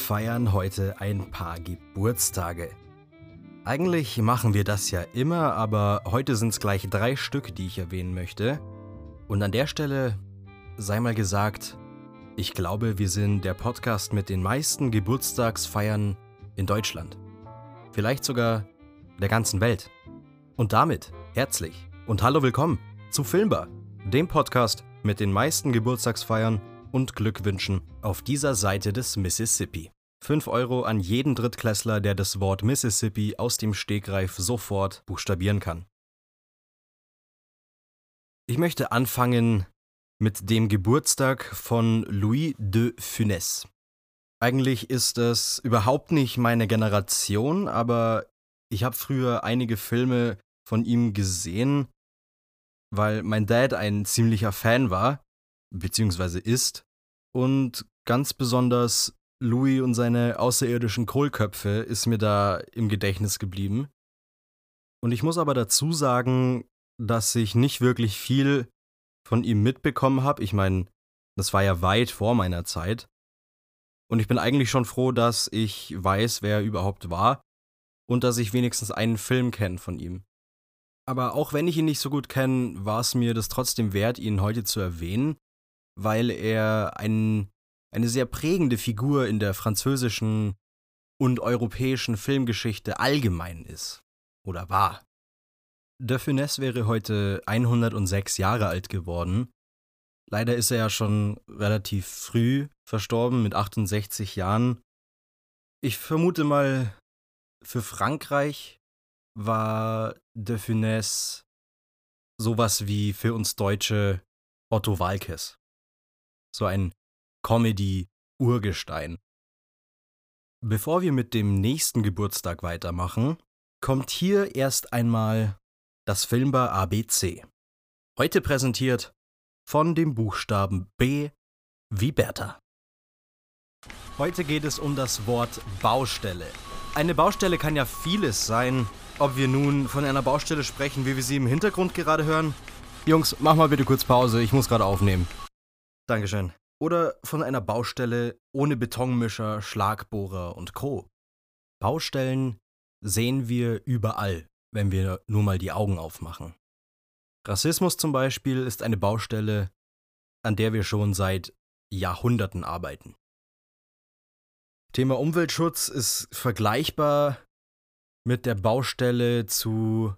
feiern heute ein paar Geburtstage. Eigentlich machen wir das ja immer, aber heute sind es gleich drei Stück, die ich erwähnen möchte. Und an der Stelle sei mal gesagt, ich glaube, wir sind der Podcast mit den meisten Geburtstagsfeiern in Deutschland. Vielleicht sogar der ganzen Welt. Und damit herzlich und hallo willkommen zu Filmbar, dem Podcast mit den meisten Geburtstagsfeiern und Glückwünschen auf dieser Seite des Mississippi. 5 Euro an jeden Drittklässler, der das Wort Mississippi aus dem Stegreif sofort buchstabieren kann. Ich möchte anfangen mit dem Geburtstag von Louis de Funès. Eigentlich ist das überhaupt nicht meine Generation, aber ich habe früher einige Filme von ihm gesehen, weil mein Dad ein ziemlicher Fan war, beziehungsweise ist, und ganz besonders Louis und seine außerirdischen Kohlköpfe ist mir da im Gedächtnis geblieben. Und ich muss aber dazu sagen, dass ich nicht wirklich viel von ihm mitbekommen habe. Ich meine, das war ja weit vor meiner Zeit. Und ich bin eigentlich schon froh, dass ich weiß, wer er überhaupt war und dass ich wenigstens einen Film kenne von ihm. Aber auch wenn ich ihn nicht so gut kenne, war es mir das trotzdem wert, ihn heute zu erwähnen, weil er ein, eine sehr prägende Figur in der französischen und europäischen Filmgeschichte allgemein ist oder war. De Funès wäre heute 106 Jahre alt geworden. Leider ist er ja schon relativ früh verstorben, mit 68 Jahren. Ich vermute mal, für Frankreich war De Funès sowas wie für uns Deutsche Otto Walkes so ein Comedy-Urgestein. Bevor wir mit dem nächsten Geburtstag weitermachen, kommt hier erst einmal das Filmbar ABC. Heute präsentiert von dem Buchstaben B wie Bertha. Heute geht es um das Wort Baustelle. Eine Baustelle kann ja vieles sein. Ob wir nun von einer Baustelle sprechen, wie wir sie im Hintergrund gerade hören. Jungs, mach mal bitte kurz Pause, ich muss gerade aufnehmen. Dankeschön. Oder von einer Baustelle ohne Betonmischer, Schlagbohrer und Co. Baustellen sehen wir überall, wenn wir nur mal die Augen aufmachen. Rassismus zum Beispiel ist eine Baustelle, an der wir schon seit Jahrhunderten arbeiten. Thema Umweltschutz ist vergleichbar mit der Baustelle zu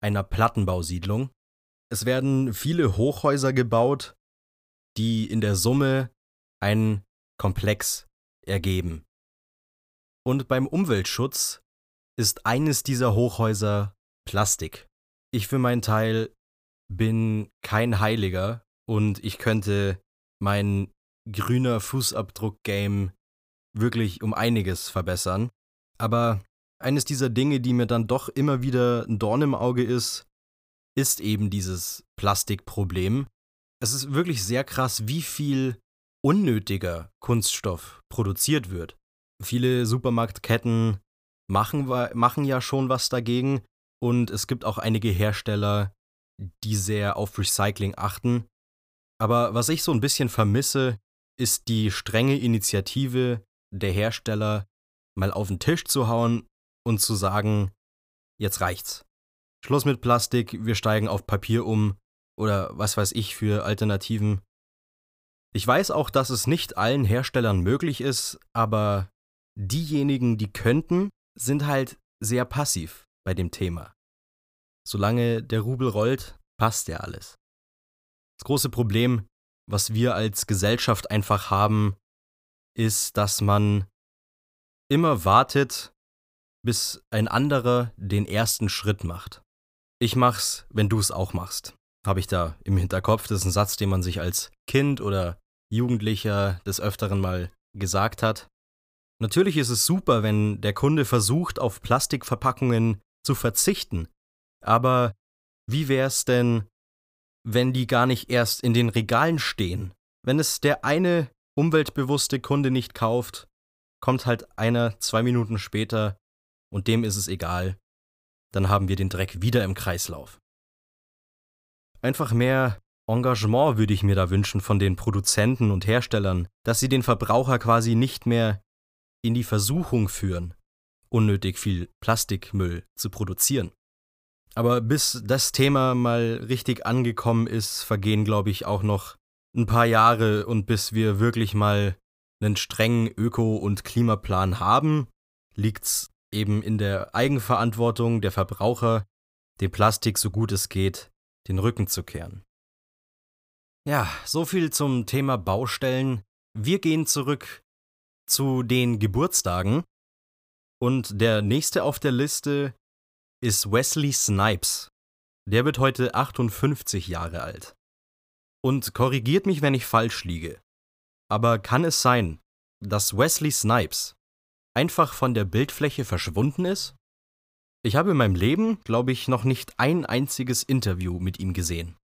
einer Plattenbausiedlung. Es werden viele Hochhäuser gebaut, die in der Summe einen Komplex ergeben. Und beim Umweltschutz ist eines dieser Hochhäuser Plastik. Ich für meinen Teil bin kein Heiliger und ich könnte mein grüner Fußabdruck-Game wirklich um einiges verbessern. Aber eines dieser Dinge, die mir dann doch immer wieder ein Dorn im Auge ist, ist eben dieses Plastikproblem es ist wirklich sehr krass, wie viel unnötiger Kunststoff produziert wird. Viele Supermarktketten machen, machen ja schon was dagegen und es gibt auch einige Hersteller, die sehr auf Recycling achten. Aber was ich so ein bisschen vermisse, ist die strenge Initiative der Hersteller, mal auf den Tisch zu hauen und zu sagen, jetzt reicht's. Schluss mit Plastik, wir steigen auf Papier um oder was weiß ich für Alternativen. Ich weiß auch, dass es nicht allen Herstellern möglich ist, aber diejenigen, die könnten, sind halt sehr passiv bei dem Thema. Solange der Rubel rollt, passt ja alles. Das große Problem, was wir als Gesellschaft einfach haben, ist, dass man immer wartet, bis ein anderer den ersten Schritt macht. Ich mach's, wenn du es auch machst habe ich da im Hinterkopf. Das ist ein Satz, den man sich als Kind oder Jugendlicher des Öfteren mal gesagt hat. Natürlich ist es super, wenn der Kunde versucht, auf Plastikverpackungen zu verzichten. Aber wie wäre es denn, wenn die gar nicht erst in den Regalen stehen? Wenn es der eine umweltbewusste Kunde nicht kauft, kommt halt einer zwei Minuten später und dem ist es egal. Dann haben wir den Dreck wieder im Kreislauf einfach mehr Engagement würde ich mir da wünschen von den Produzenten und Herstellern, dass sie den Verbraucher quasi nicht mehr in die Versuchung führen, unnötig viel Plastikmüll zu produzieren. Aber bis das Thema mal richtig angekommen ist, vergehen, glaube ich, auch noch ein paar Jahre und bis wir wirklich mal einen strengen Öko- und Klimaplan haben, liegt's eben in der Eigenverantwortung der Verbraucher, dem Plastik so gut es geht den Rücken zu kehren. Ja, so viel zum Thema Baustellen. Wir gehen zurück zu den Geburtstagen. Und der nächste auf der Liste ist Wesley Snipes. Der wird heute 58 Jahre alt. Und korrigiert mich, wenn ich falsch liege. Aber kann es sein, dass Wesley Snipes einfach von der Bildfläche verschwunden ist? Ich habe in meinem Leben, glaube ich, noch nicht ein einziges Interview mit ihm gesehen.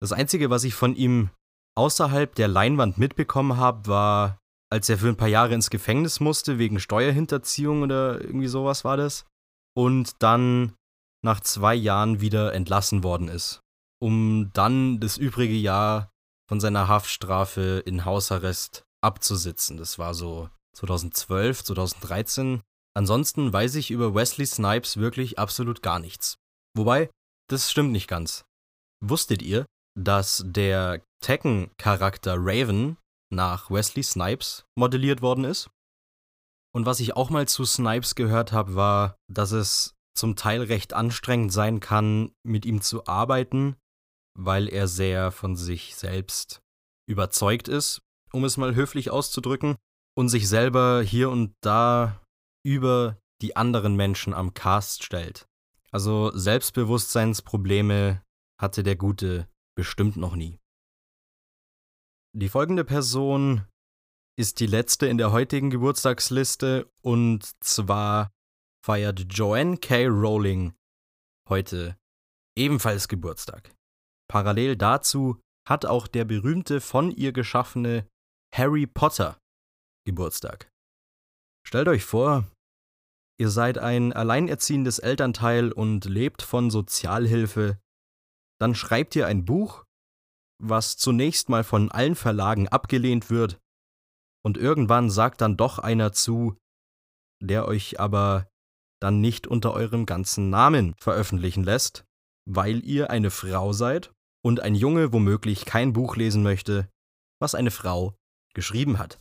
Das Einzige, was ich von ihm außerhalb der Leinwand mitbekommen habe, war, als er für ein paar Jahre ins Gefängnis musste, wegen Steuerhinterziehung oder irgendwie sowas war das. Und dann nach zwei Jahren wieder entlassen worden ist, um dann das übrige Jahr von seiner Haftstrafe in Hausarrest abzusitzen. Das war so 2012, 2013. Ansonsten weiß ich über Wesley Snipes wirklich absolut gar nichts. Wobei, das stimmt nicht ganz. Wusstet ihr, dass der Tekken-Charakter Raven nach Wesley Snipes modelliert worden ist? Und was ich auch mal zu Snipes gehört habe, war, dass es zum Teil recht anstrengend sein kann, mit ihm zu arbeiten, weil er sehr von sich selbst überzeugt ist, um es mal höflich auszudrücken, und sich selber hier und da über die anderen Menschen am Cast stellt. Also Selbstbewusstseinsprobleme hatte der Gute bestimmt noch nie. Die folgende Person ist die letzte in der heutigen Geburtstagsliste und zwar feiert Joanne K. Rowling heute ebenfalls Geburtstag. Parallel dazu hat auch der berühmte von ihr geschaffene Harry Potter Geburtstag. Stellt euch vor, ihr seid ein alleinerziehendes Elternteil und lebt von Sozialhilfe, dann schreibt ihr ein Buch, was zunächst mal von allen Verlagen abgelehnt wird, und irgendwann sagt dann doch einer zu, der euch aber dann nicht unter eurem ganzen Namen veröffentlichen lässt, weil ihr eine Frau seid und ein Junge womöglich kein Buch lesen möchte, was eine Frau geschrieben hat.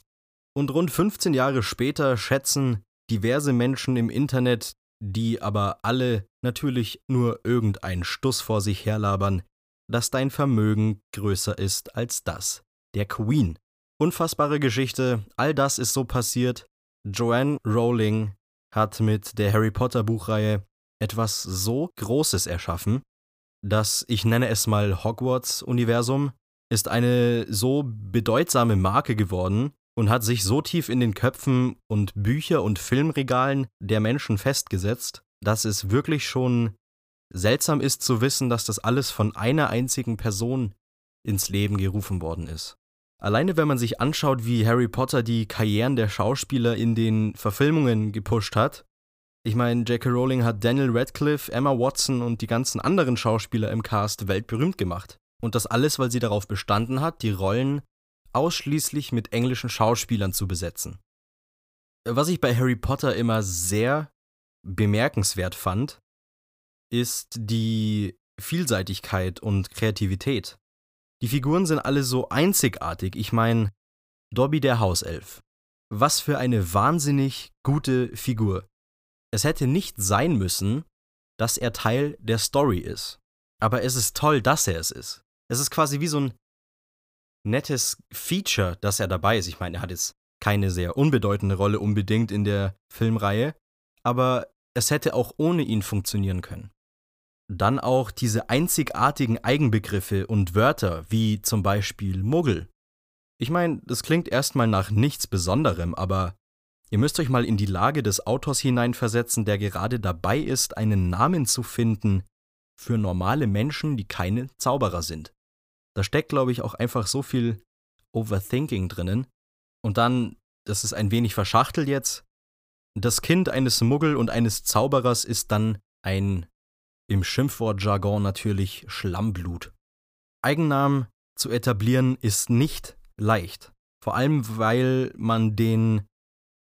Und rund 15 Jahre später schätzen diverse Menschen im Internet, die aber alle natürlich nur irgendeinen Stuss vor sich herlabern, dass dein Vermögen größer ist als das der Queen. Unfassbare Geschichte, all das ist so passiert. Joanne Rowling hat mit der Harry Potter Buchreihe etwas so Großes erschaffen, dass ich nenne es mal Hogwarts Universum, ist eine so bedeutsame Marke geworden und hat sich so tief in den Köpfen und Bücher und Filmregalen der Menschen festgesetzt, dass es wirklich schon seltsam ist zu wissen, dass das alles von einer einzigen Person ins Leben gerufen worden ist. Alleine wenn man sich anschaut, wie Harry Potter die Karrieren der Schauspieler in den Verfilmungen gepusht hat, ich meine, J.K. Rowling hat Daniel Radcliffe, Emma Watson und die ganzen anderen Schauspieler im Cast weltberühmt gemacht. Und das alles, weil sie darauf bestanden hat, die Rollen ausschließlich mit englischen Schauspielern zu besetzen. Was ich bei Harry Potter immer sehr bemerkenswert fand, ist die Vielseitigkeit und Kreativität. Die Figuren sind alle so einzigartig. Ich meine, Dobby der Hauself. Was für eine wahnsinnig gute Figur. Es hätte nicht sein müssen, dass er Teil der Story ist. Aber es ist toll, dass er es ist. Es ist quasi wie so ein nettes Feature, dass er dabei ist. Ich meine, er hat jetzt keine sehr unbedeutende Rolle unbedingt in der Filmreihe, aber es hätte auch ohne ihn funktionieren können. Dann auch diese einzigartigen Eigenbegriffe und Wörter, wie zum Beispiel Muggel. Ich meine, das klingt erstmal nach nichts Besonderem, aber ihr müsst euch mal in die Lage des Autors hineinversetzen, der gerade dabei ist, einen Namen zu finden für normale Menschen, die keine Zauberer sind. Da steckt, glaube ich, auch einfach so viel Overthinking drinnen. Und dann, das ist ein wenig verschachtelt jetzt, das Kind eines Muggel und eines Zauberers ist dann ein im Schimpfwortjargon natürlich Schlammblut. Eigennamen zu etablieren ist nicht leicht. Vor allem, weil man den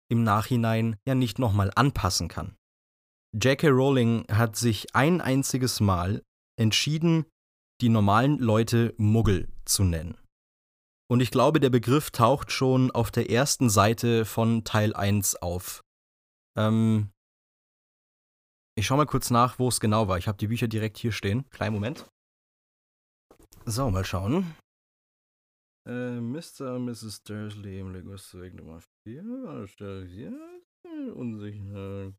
im Nachhinein ja nicht nochmal anpassen kann. J.K. Rowling hat sich ein einziges Mal entschieden, die normalen Leute Muggel zu nennen. Und ich glaube, der Begriff taucht schon auf der ersten Seite von Teil 1 auf. Ähm, ich schau mal kurz nach, wo es genau war. Ich habe die Bücher direkt hier stehen. Kleinen Moment. So, mal schauen. Äh, Mr. und Mrs. Dursley im Legussweg Nummer 4. Unsicher.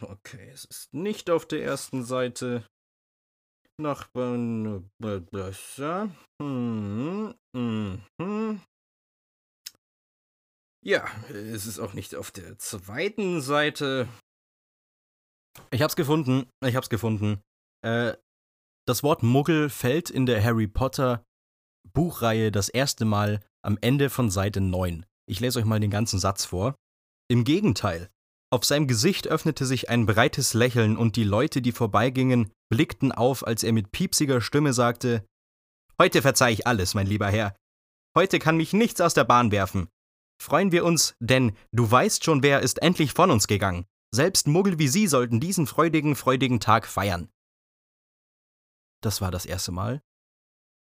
Okay, es ist nicht auf der ersten Seite. Nachbarn besser. Hm, hm, hm. Ja, es ist auch nicht auf der zweiten Seite. Ich hab's gefunden. Ich hab's gefunden. Äh, das Wort Muggel fällt in der Harry Potter Buchreihe das erste Mal am Ende von Seite 9. Ich lese euch mal den ganzen Satz vor. Im Gegenteil, auf seinem Gesicht öffnete sich ein breites Lächeln und die Leute, die vorbeigingen, blickten auf, als er mit piepsiger Stimme sagte: Heute verzeih ich alles, mein lieber Herr. Heute kann mich nichts aus der Bahn werfen. Freuen wir uns, denn du weißt schon, wer ist endlich von uns gegangen. Selbst Muggel wie Sie sollten diesen freudigen, freudigen Tag feiern. Das war das erste Mal,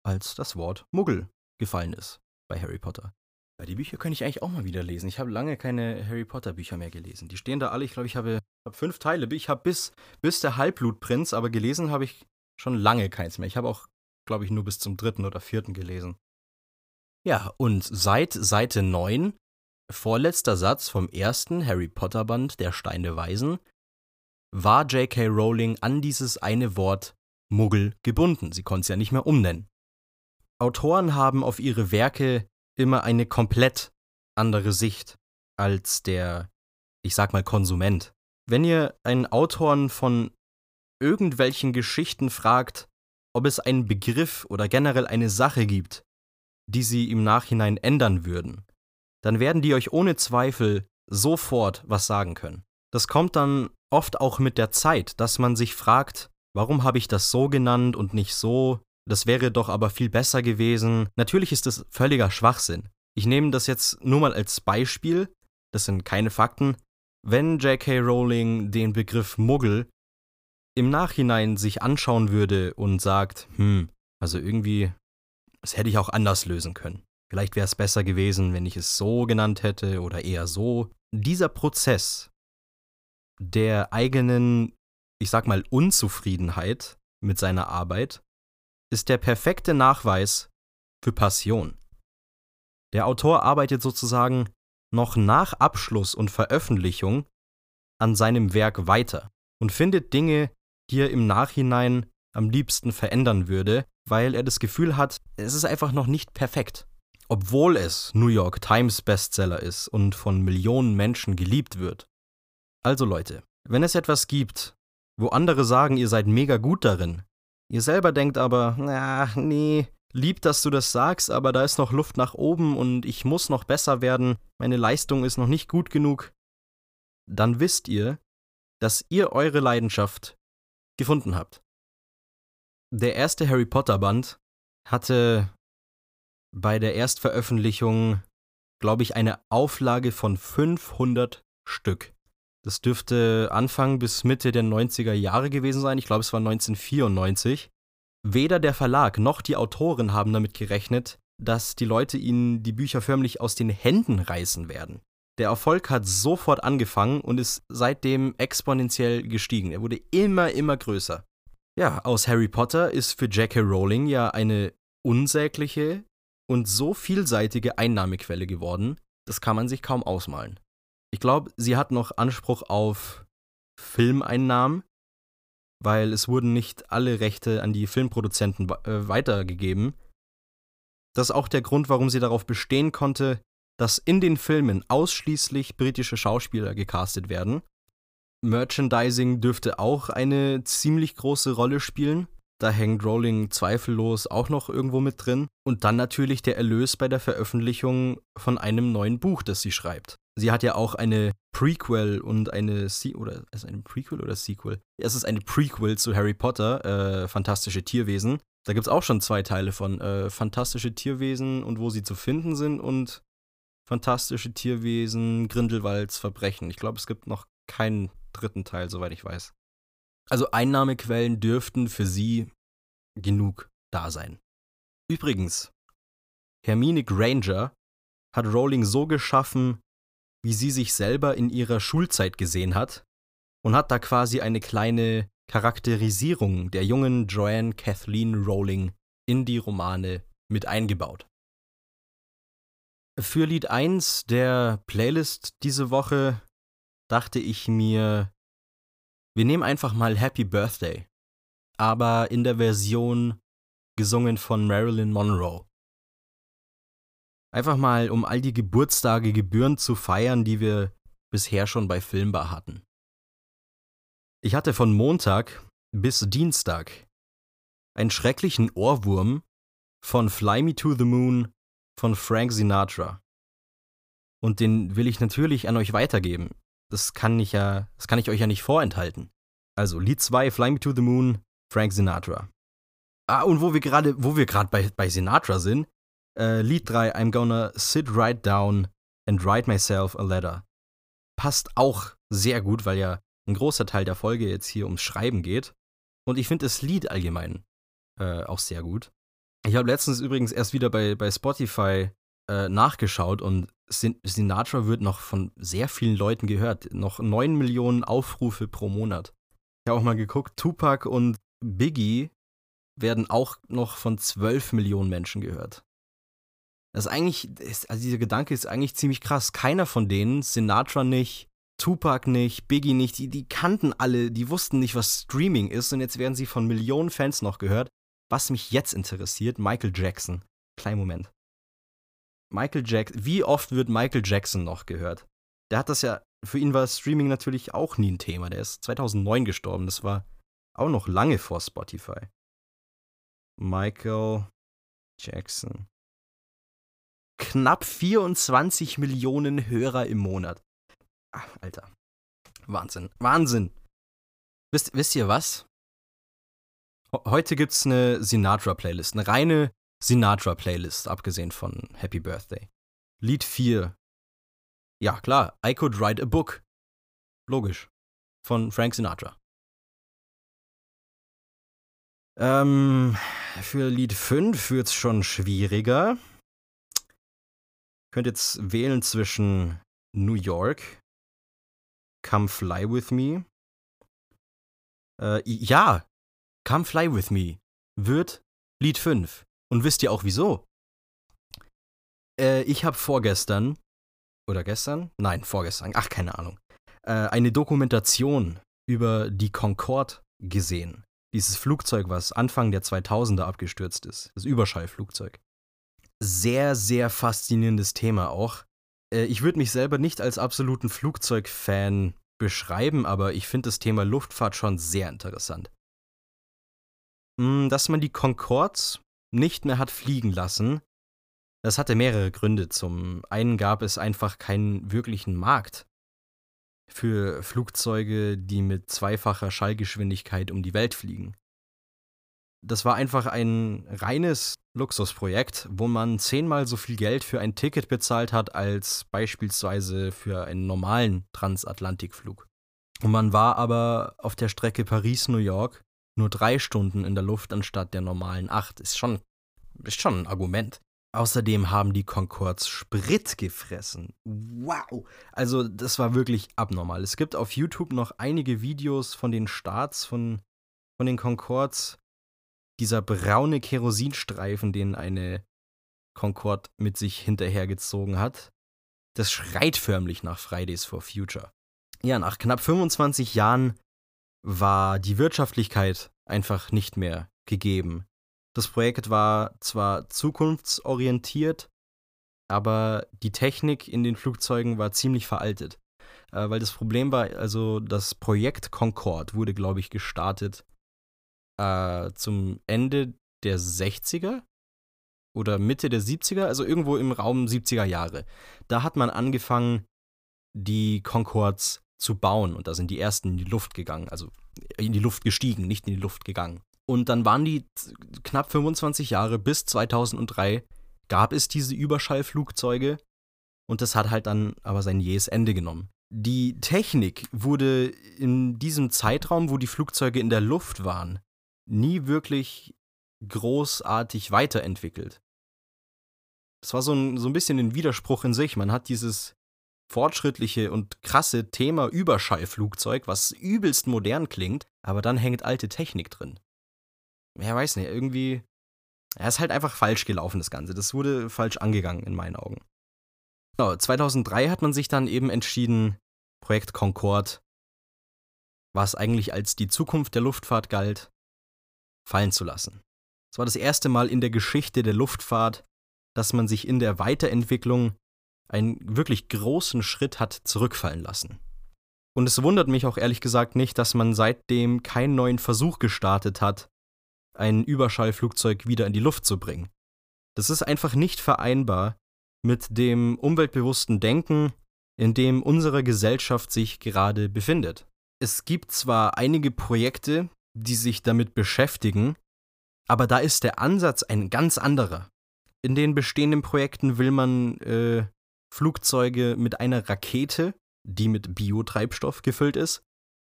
als das Wort Muggel gefallen ist bei Harry Potter. Die Bücher könnte ich eigentlich auch mal wieder lesen. Ich habe lange keine Harry Potter Bücher mehr gelesen. Die stehen da alle, ich glaube, ich habe, habe fünf Teile. Ich habe bis, bis der Halbblutprinz, aber gelesen habe ich schon lange keins mehr. Ich habe auch, glaube ich, nur bis zum dritten oder vierten gelesen. Ja, und seit Seite 9, vorletzter Satz vom ersten Harry Potter Band, Der Stein der Weisen, war J.K. Rowling an dieses eine Wort Muggel gebunden. Sie konnte es ja nicht mehr umnennen. Autoren haben auf ihre Werke immer eine komplett andere Sicht als der, ich sag mal, Konsument. Wenn ihr einen Autoren von irgendwelchen Geschichten fragt, ob es einen Begriff oder generell eine Sache gibt, die sie im Nachhinein ändern würden, dann werden die euch ohne Zweifel sofort was sagen können. Das kommt dann oft auch mit der Zeit, dass man sich fragt, warum habe ich das so genannt und nicht so? Das wäre doch aber viel besser gewesen. Natürlich ist das völliger Schwachsinn. Ich nehme das jetzt nur mal als Beispiel, das sind keine Fakten. Wenn J.K. Rowling den Begriff Muggel im Nachhinein sich anschauen würde und sagt, hm, also irgendwie, das hätte ich auch anders lösen können. Vielleicht wäre es besser gewesen, wenn ich es so genannt hätte oder eher so. Dieser Prozess der eigenen, ich sag mal, Unzufriedenheit mit seiner Arbeit ist der perfekte Nachweis für Passion. Der Autor arbeitet sozusagen noch nach Abschluss und Veröffentlichung an seinem Werk weiter und findet Dinge, die er im Nachhinein am liebsten verändern würde, weil er das Gefühl hat, es ist einfach noch nicht perfekt. Obwohl es New York Times Bestseller ist und von Millionen Menschen geliebt wird. Also Leute, wenn es etwas gibt, wo andere sagen, ihr seid mega gut darin, Ihr selber denkt aber, na, nee, lieb, dass du das sagst, aber da ist noch Luft nach oben und ich muss noch besser werden, meine Leistung ist noch nicht gut genug. Dann wisst ihr, dass ihr eure Leidenschaft gefunden habt. Der erste Harry Potter Band hatte bei der Erstveröffentlichung, glaube ich, eine Auflage von 500 Stück. Das dürfte Anfang bis Mitte der 90er Jahre gewesen sein. Ich glaube, es war 1994. Weder der Verlag noch die Autoren haben damit gerechnet, dass die Leute ihnen die Bücher förmlich aus den Händen reißen werden. Der Erfolg hat sofort angefangen und ist seitdem exponentiell gestiegen. Er wurde immer, immer größer. Ja, aus Harry Potter ist für J.K. Rowling ja eine unsägliche und so vielseitige Einnahmequelle geworden, das kann man sich kaum ausmalen. Ich glaube, sie hat noch Anspruch auf Filmeinnahmen, weil es wurden nicht alle Rechte an die Filmproduzenten äh, weitergegeben. Das ist auch der Grund, warum sie darauf bestehen konnte, dass in den Filmen ausschließlich britische Schauspieler gecastet werden. Merchandising dürfte auch eine ziemlich große Rolle spielen. Da hängt Rowling zweifellos auch noch irgendwo mit drin. Und dann natürlich der Erlös bei der Veröffentlichung von einem neuen Buch, das sie schreibt. Sie hat ja auch eine Prequel und eine Se oder ist es eine Prequel oder Sequel? Es ist eine Prequel zu Harry Potter, äh, Fantastische Tierwesen. Da gibt es auch schon zwei Teile von äh, Fantastische Tierwesen und wo sie zu finden sind und Fantastische Tierwesen Grindelwalds Verbrechen. Ich glaube, es gibt noch keinen dritten Teil, soweit ich weiß. Also Einnahmequellen dürften für sie genug da sein. Übrigens, Hermine Granger hat Rowling so geschaffen, wie sie sich selber in ihrer Schulzeit gesehen hat und hat da quasi eine kleine Charakterisierung der jungen Joanne Kathleen Rowling in die Romane mit eingebaut. Für Lied 1 der Playlist diese Woche dachte ich mir, wir nehmen einfach mal Happy Birthday, aber in der Version gesungen von Marilyn Monroe. Einfach mal, um all die Geburtstage gebührend zu feiern, die wir bisher schon bei Filmbar hatten. Ich hatte von Montag bis Dienstag einen schrecklichen Ohrwurm von Fly Me to the Moon von Frank Sinatra. Und den will ich natürlich an euch weitergeben das kann ich ja, das kann ich euch ja nicht vorenthalten. Also Lied 2, Fly Me to the Moon, Frank Sinatra. Ah, und wo wir gerade, wo wir gerade bei, bei Sinatra sind, äh, Lied 3, I'm gonna sit right down and write myself a letter. Passt auch sehr gut, weil ja ein großer Teil der Folge jetzt hier ums Schreiben geht. Und ich finde das Lied allgemein äh, auch sehr gut. Ich habe letztens übrigens erst wieder bei, bei Spotify äh, nachgeschaut und Sin Sinatra wird noch von sehr vielen Leuten gehört. Noch 9 Millionen Aufrufe pro Monat. Ich habe auch mal geguckt, Tupac und Biggie werden auch noch von 12 Millionen Menschen gehört. Das ist eigentlich, also dieser Gedanke ist eigentlich ziemlich krass. Keiner von denen, Sinatra nicht, Tupac nicht, Biggie nicht, die, die kannten alle, die wussten nicht, was Streaming ist und jetzt werden sie von Millionen Fans noch gehört. Was mich jetzt interessiert, Michael Jackson. Kleinen Moment. Michael Jackson, wie oft wird Michael Jackson noch gehört? Der hat das ja, für ihn war Streaming natürlich auch nie ein Thema. Der ist 2009 gestorben. Das war auch noch lange vor Spotify. Michael Jackson. Knapp 24 Millionen Hörer im Monat. Ach, Alter. Wahnsinn. Wahnsinn. Wisst, wisst ihr was? Heute gibt's eine Sinatra-Playlist. Eine reine Sinatra-Playlist, abgesehen von Happy Birthday. Lied 4. Ja, klar, I Could Write a Book. Logisch. Von Frank Sinatra. Ähm, für Lied 5 wird's schon schwieriger. Könnt jetzt wählen zwischen New York, Come Fly With Me. Äh, ja, Come Fly With Me wird Lied 5. Und wisst ihr auch wieso? Äh, ich habe vorgestern, oder gestern? Nein, vorgestern, ach, keine Ahnung, äh, eine Dokumentation über die Concorde gesehen. Dieses Flugzeug, was Anfang der 2000er abgestürzt ist. Das Überschallflugzeug. Sehr, sehr faszinierendes Thema auch. Äh, ich würde mich selber nicht als absoluten Flugzeugfan beschreiben, aber ich finde das Thema Luftfahrt schon sehr interessant. Hm, dass man die Concords nicht mehr hat fliegen lassen, das hatte mehrere Gründe. Zum einen gab es einfach keinen wirklichen Markt für Flugzeuge, die mit zweifacher Schallgeschwindigkeit um die Welt fliegen. Das war einfach ein reines Luxusprojekt, wo man zehnmal so viel Geld für ein Ticket bezahlt hat als beispielsweise für einen normalen Transatlantikflug. Und man war aber auf der Strecke Paris-New York nur drei Stunden in der Luft anstatt der normalen acht. Ist schon, ist schon ein Argument. Außerdem haben die Concords Sprit gefressen. Wow! Also, das war wirklich abnormal. Es gibt auf YouTube noch einige Videos von den Starts von, von den Concords. Dieser braune Kerosinstreifen, den eine Concorde mit sich hinterhergezogen hat. Das schreit förmlich nach Fridays for Future. Ja, nach knapp 25 Jahren war die Wirtschaftlichkeit einfach nicht mehr gegeben. Das Projekt war zwar zukunftsorientiert, aber die Technik in den Flugzeugen war ziemlich veraltet. Äh, weil das Problem war, also das Projekt Concorde wurde, glaube ich, gestartet äh, zum Ende der 60er oder Mitte der 70er, also irgendwo im Raum 70er Jahre. Da hat man angefangen, die Concords zu bauen und da sind die ersten in die Luft gegangen, also in die Luft gestiegen, nicht in die Luft gegangen. Und dann waren die knapp 25 Jahre bis 2003 gab es diese Überschallflugzeuge und das hat halt dann aber sein jähes Ende genommen. Die Technik wurde in diesem Zeitraum, wo die Flugzeuge in der Luft waren, nie wirklich großartig weiterentwickelt. Das war so ein, so ein bisschen ein Widerspruch in sich. Man hat dieses fortschrittliche und krasse Thema Überschallflugzeug, was übelst modern klingt, aber dann hängt alte Technik drin. Ja, weiß nicht, irgendwie. Er ist halt einfach falsch gelaufen, das Ganze. Das wurde falsch angegangen in meinen Augen. Genau, 2003 hat man sich dann eben entschieden, Projekt Concorde, was eigentlich als die Zukunft der Luftfahrt galt, fallen zu lassen. Es war das erste Mal in der Geschichte der Luftfahrt, dass man sich in der Weiterentwicklung einen wirklich großen Schritt hat zurückfallen lassen. Und es wundert mich auch ehrlich gesagt nicht, dass man seitdem keinen neuen Versuch gestartet hat, ein Überschallflugzeug wieder in die Luft zu bringen. Das ist einfach nicht vereinbar mit dem umweltbewussten Denken, in dem unsere Gesellschaft sich gerade befindet. Es gibt zwar einige Projekte, die sich damit beschäftigen, aber da ist der Ansatz ein ganz anderer. In den bestehenden Projekten will man äh, Flugzeuge mit einer Rakete, die mit Biotreibstoff gefüllt ist,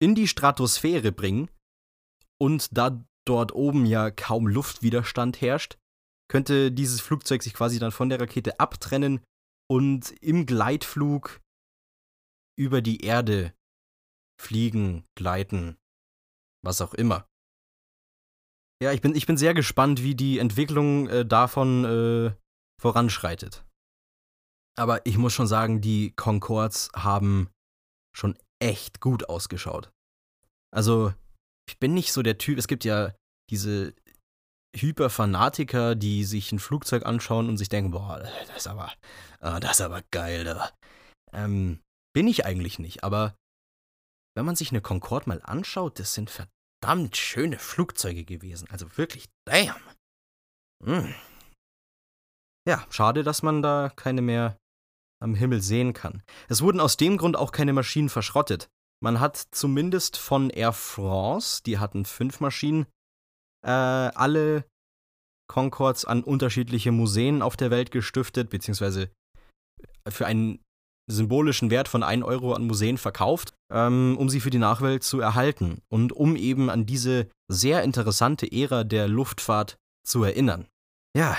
in die Stratosphäre bringen und da dort oben ja kaum Luftwiderstand herrscht, könnte dieses Flugzeug sich quasi dann von der Rakete abtrennen und im Gleitflug über die Erde fliegen, gleiten, was auch immer. Ja, ich bin, ich bin sehr gespannt, wie die Entwicklung äh, davon äh, voranschreitet. Aber ich muss schon sagen, die Concords haben schon echt gut ausgeschaut. Also, ich bin nicht so der Typ, es gibt ja diese Hyperfanatiker, die sich ein Flugzeug anschauen und sich denken, boah, das ist aber, ah, das ist aber geil, da. Ähm, bin ich eigentlich nicht, aber wenn man sich eine Concorde mal anschaut, das sind verdammt schöne Flugzeuge gewesen. Also wirklich, damn. Mm. Ja, schade, dass man da keine mehr am Himmel sehen kann. Es wurden aus dem Grund auch keine Maschinen verschrottet. Man hat zumindest von Air France, die hatten fünf Maschinen, äh, alle Concords an unterschiedliche Museen auf der Welt gestiftet, beziehungsweise für einen symbolischen Wert von 1 Euro an Museen verkauft, ähm, um sie für die Nachwelt zu erhalten und um eben an diese sehr interessante Ära der Luftfahrt zu erinnern. Ja,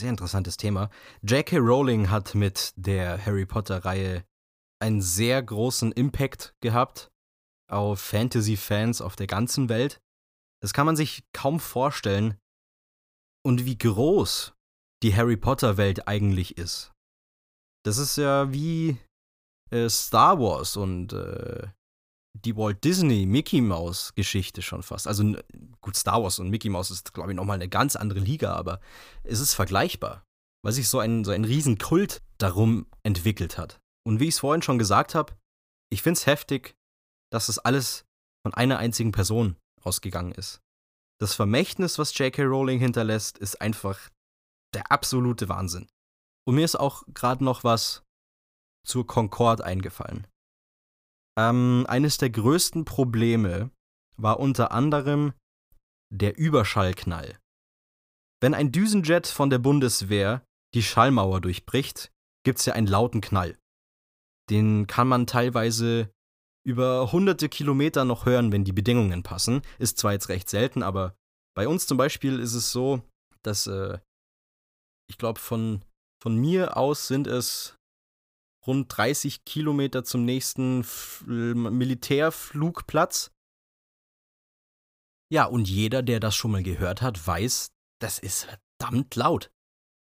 sehr interessantes Thema. J.K. Rowling hat mit der Harry Potter-Reihe einen sehr großen Impact gehabt auf Fantasy-Fans auf der ganzen Welt. Das kann man sich kaum vorstellen. Und wie groß die Harry Potter-Welt eigentlich ist. Das ist ja wie äh, Star Wars und äh, die Walt Disney Mickey Mouse Geschichte schon fast. Also gut, Star Wars und Mickey Mouse ist, glaube ich, nochmal eine ganz andere Liga, aber es ist vergleichbar, weil sich so ein, so ein Riesenkult darum entwickelt hat. Und wie ich es vorhin schon gesagt habe, ich finde es heftig, dass das alles von einer einzigen Person ausgegangen ist. Das Vermächtnis, was J.K. Rowling hinterlässt, ist einfach der absolute Wahnsinn. Und mir ist auch gerade noch was zur Concorde eingefallen. Ähm, eines der größten Probleme war unter anderem der Überschallknall. Wenn ein Düsenjet von der Bundeswehr die Schallmauer durchbricht, gibt es ja einen lauten Knall. Den kann man teilweise über hunderte Kilometer noch hören, wenn die Bedingungen passen. Ist zwar jetzt recht selten, aber bei uns zum Beispiel ist es so, dass äh, ich glaube, von, von mir aus sind es rund 30 Kilometer zum nächsten F Militärflugplatz. Ja, und jeder, der das schon mal gehört hat, weiß, das ist verdammt laut.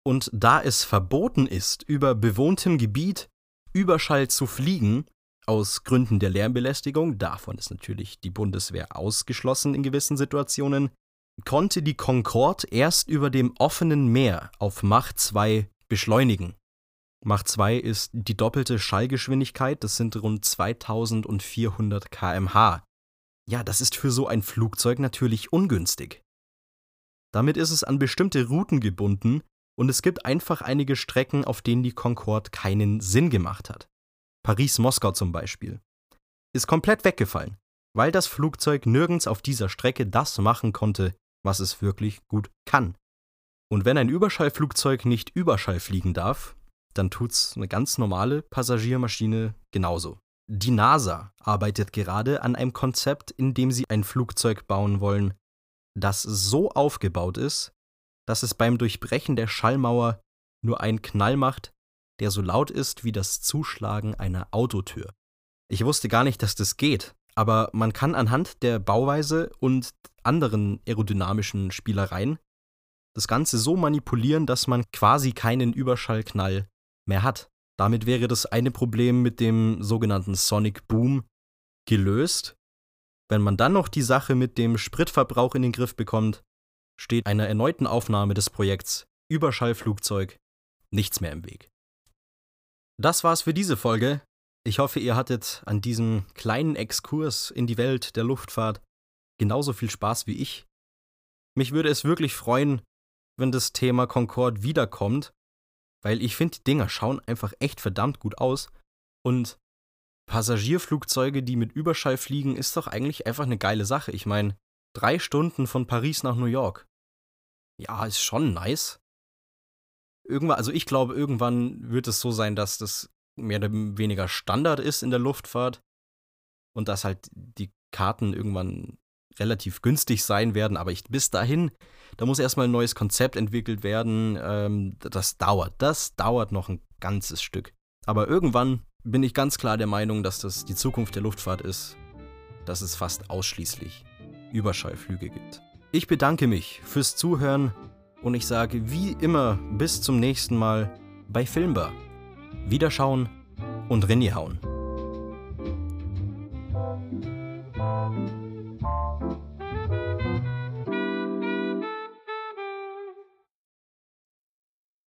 Und da es verboten ist, über bewohntem Gebiet Überschall zu fliegen, aus Gründen der Lärmbelästigung, davon ist natürlich die Bundeswehr ausgeschlossen in gewissen Situationen, konnte die Concorde erst über dem offenen Meer auf Mach 2 beschleunigen. Mach 2 ist die doppelte Schallgeschwindigkeit, das sind rund 2400 km/h. ja, das ist für so ein Flugzeug natürlich ungünstig. Damit ist es an bestimmte Routen gebunden und es gibt einfach einige Strecken, auf denen die Concorde keinen Sinn gemacht hat. Paris-Moskau zum Beispiel. Ist komplett weggefallen, weil das Flugzeug nirgends auf dieser Strecke das machen konnte, was es wirklich gut kann. Und wenn ein Überschallflugzeug nicht Überschall fliegen darf, dann tut's eine ganz normale Passagiermaschine genauso. Die NASA arbeitet gerade an einem Konzept, in dem sie ein Flugzeug bauen wollen, das so aufgebaut ist, dass es beim Durchbrechen der Schallmauer nur einen Knall macht, der so laut ist wie das Zuschlagen einer Autotür. Ich wusste gar nicht, dass das geht, aber man kann anhand der Bauweise und anderen aerodynamischen Spielereien das Ganze so manipulieren, dass man quasi keinen Überschallknall mehr hat. Damit wäre das eine Problem mit dem sogenannten Sonic Boom gelöst. Wenn man dann noch die Sache mit dem Spritverbrauch in den Griff bekommt, steht einer erneuten Aufnahme des Projekts Überschallflugzeug nichts mehr im Weg. Das war's für diese Folge. Ich hoffe, ihr hattet an diesem kleinen Exkurs in die Welt der Luftfahrt genauso viel Spaß wie ich. Mich würde es wirklich freuen, wenn das Thema Concorde wiederkommt weil ich finde, die Dinger schauen einfach echt verdammt gut aus. Und Passagierflugzeuge, die mit Überschall fliegen, ist doch eigentlich einfach eine geile Sache. Ich meine, drei Stunden von Paris nach New York. Ja, ist schon nice. Irgendwann, also ich glaube, irgendwann wird es so sein, dass das mehr oder weniger Standard ist in der Luftfahrt und dass halt die Karten irgendwann relativ günstig sein werden, aber ich, bis dahin, da muss erstmal ein neues Konzept entwickelt werden. Ähm, das dauert, das dauert noch ein ganzes Stück. Aber irgendwann bin ich ganz klar der Meinung, dass das die Zukunft der Luftfahrt ist, dass es fast ausschließlich Überschallflüge gibt. Ich bedanke mich fürs Zuhören und ich sage wie immer bis zum nächsten Mal bei Filmbar. Wiederschauen und Rinni hauen.